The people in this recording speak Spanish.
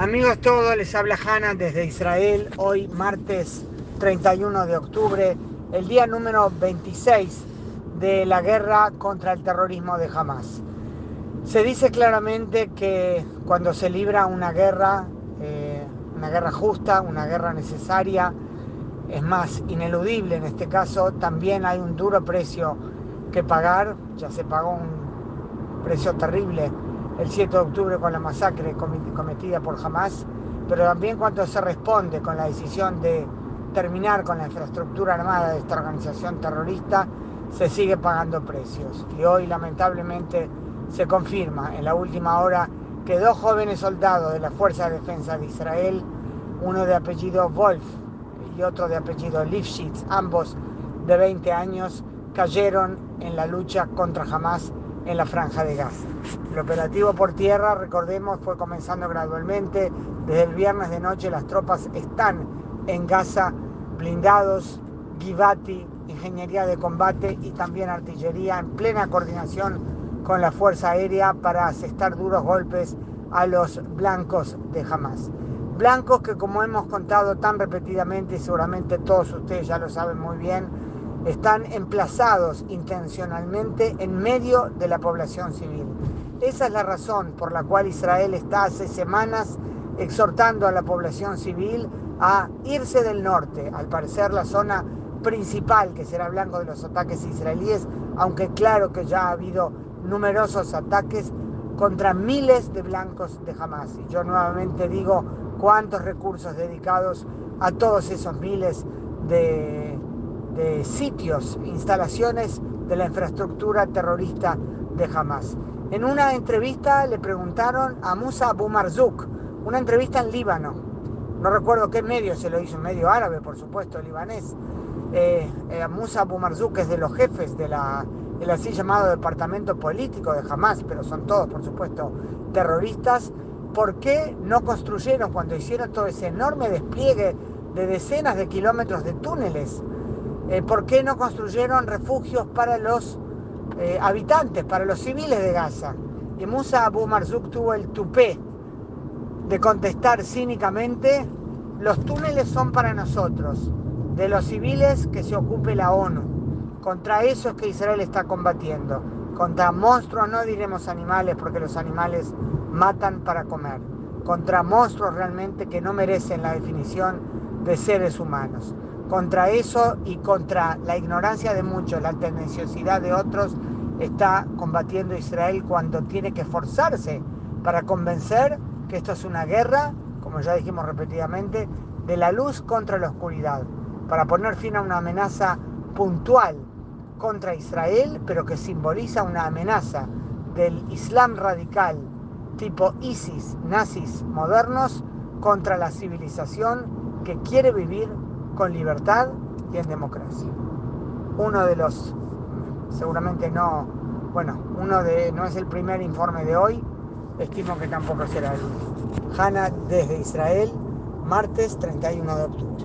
Amigos todos, les habla Hanna desde Israel, hoy martes 31 de octubre, el día número 26 de la guerra contra el terrorismo de Hamas. Se dice claramente que cuando se libra una guerra, eh, una guerra justa, una guerra necesaria, es más ineludible en este caso, también hay un duro precio que pagar, ya se pagó un precio terrible el 7 de octubre con la masacre cometida por Hamas, pero también cuando se responde con la decisión de terminar con la infraestructura armada de esta organización terrorista, se sigue pagando precios. Y hoy lamentablemente se confirma en la última hora que dos jóvenes soldados de la Fuerza de Defensa de Israel, uno de apellido Wolf y otro de apellido Lifshitz, ambos de 20 años, cayeron en la lucha contra Hamas en la franja de Gaza. El operativo por tierra, recordemos, fue comenzando gradualmente. Desde el viernes de noche las tropas están en Gaza, blindados, Givati, ingeniería de combate y también artillería en plena coordinación con la Fuerza Aérea para asestar duros golpes a los blancos de Hamas. Blancos que como hemos contado tan repetidamente y seguramente todos ustedes ya lo saben muy bien, están emplazados intencionalmente en medio de la población civil. Esa es la razón por la cual Israel está hace semanas exhortando a la población civil a irse del norte, al parecer la zona principal que será blanco de los ataques israelíes, aunque claro que ya ha habido numerosos ataques contra miles de blancos de Hamas. Y yo nuevamente digo cuántos recursos dedicados a todos esos miles de de sitios, instalaciones de la infraestructura terrorista de Hamas. En una entrevista le preguntaron a Musa Abu Marzouk, una entrevista en Líbano, no recuerdo qué medio se lo hizo, un medio árabe, por supuesto, libanés. Eh, eh, Musa Abu Marzouk es de los jefes de el así llamado departamento político de Hamas, pero son todos, por supuesto, terroristas. ¿Por qué no construyeron cuando hicieron todo ese enorme despliegue de decenas de kilómetros de túneles eh, ¿por qué no construyeron refugios para los eh, habitantes, para los civiles de Gaza? Y Musa Abu Marzouk tuvo el tupé de contestar cínicamente, los túneles son para nosotros, de los civiles que se ocupe la ONU. Contra eso es que Israel está combatiendo. Contra monstruos no diremos animales porque los animales matan para comer. Contra monstruos realmente que no merecen la definición de seres humanos. Contra eso y contra la ignorancia de muchos, la tendenciosidad de otros, está combatiendo Israel cuando tiene que esforzarse para convencer que esto es una guerra, como ya dijimos repetidamente, de la luz contra la oscuridad, para poner fin a una amenaza puntual contra Israel, pero que simboliza una amenaza del Islam radical tipo ISIS, nazis modernos, contra la civilización que quiere vivir con libertad y en democracia. Uno de los, seguramente no, bueno, uno de, no es el primer informe de hoy, estimo que tampoco será el último. Hanna desde Israel, martes 31 de octubre.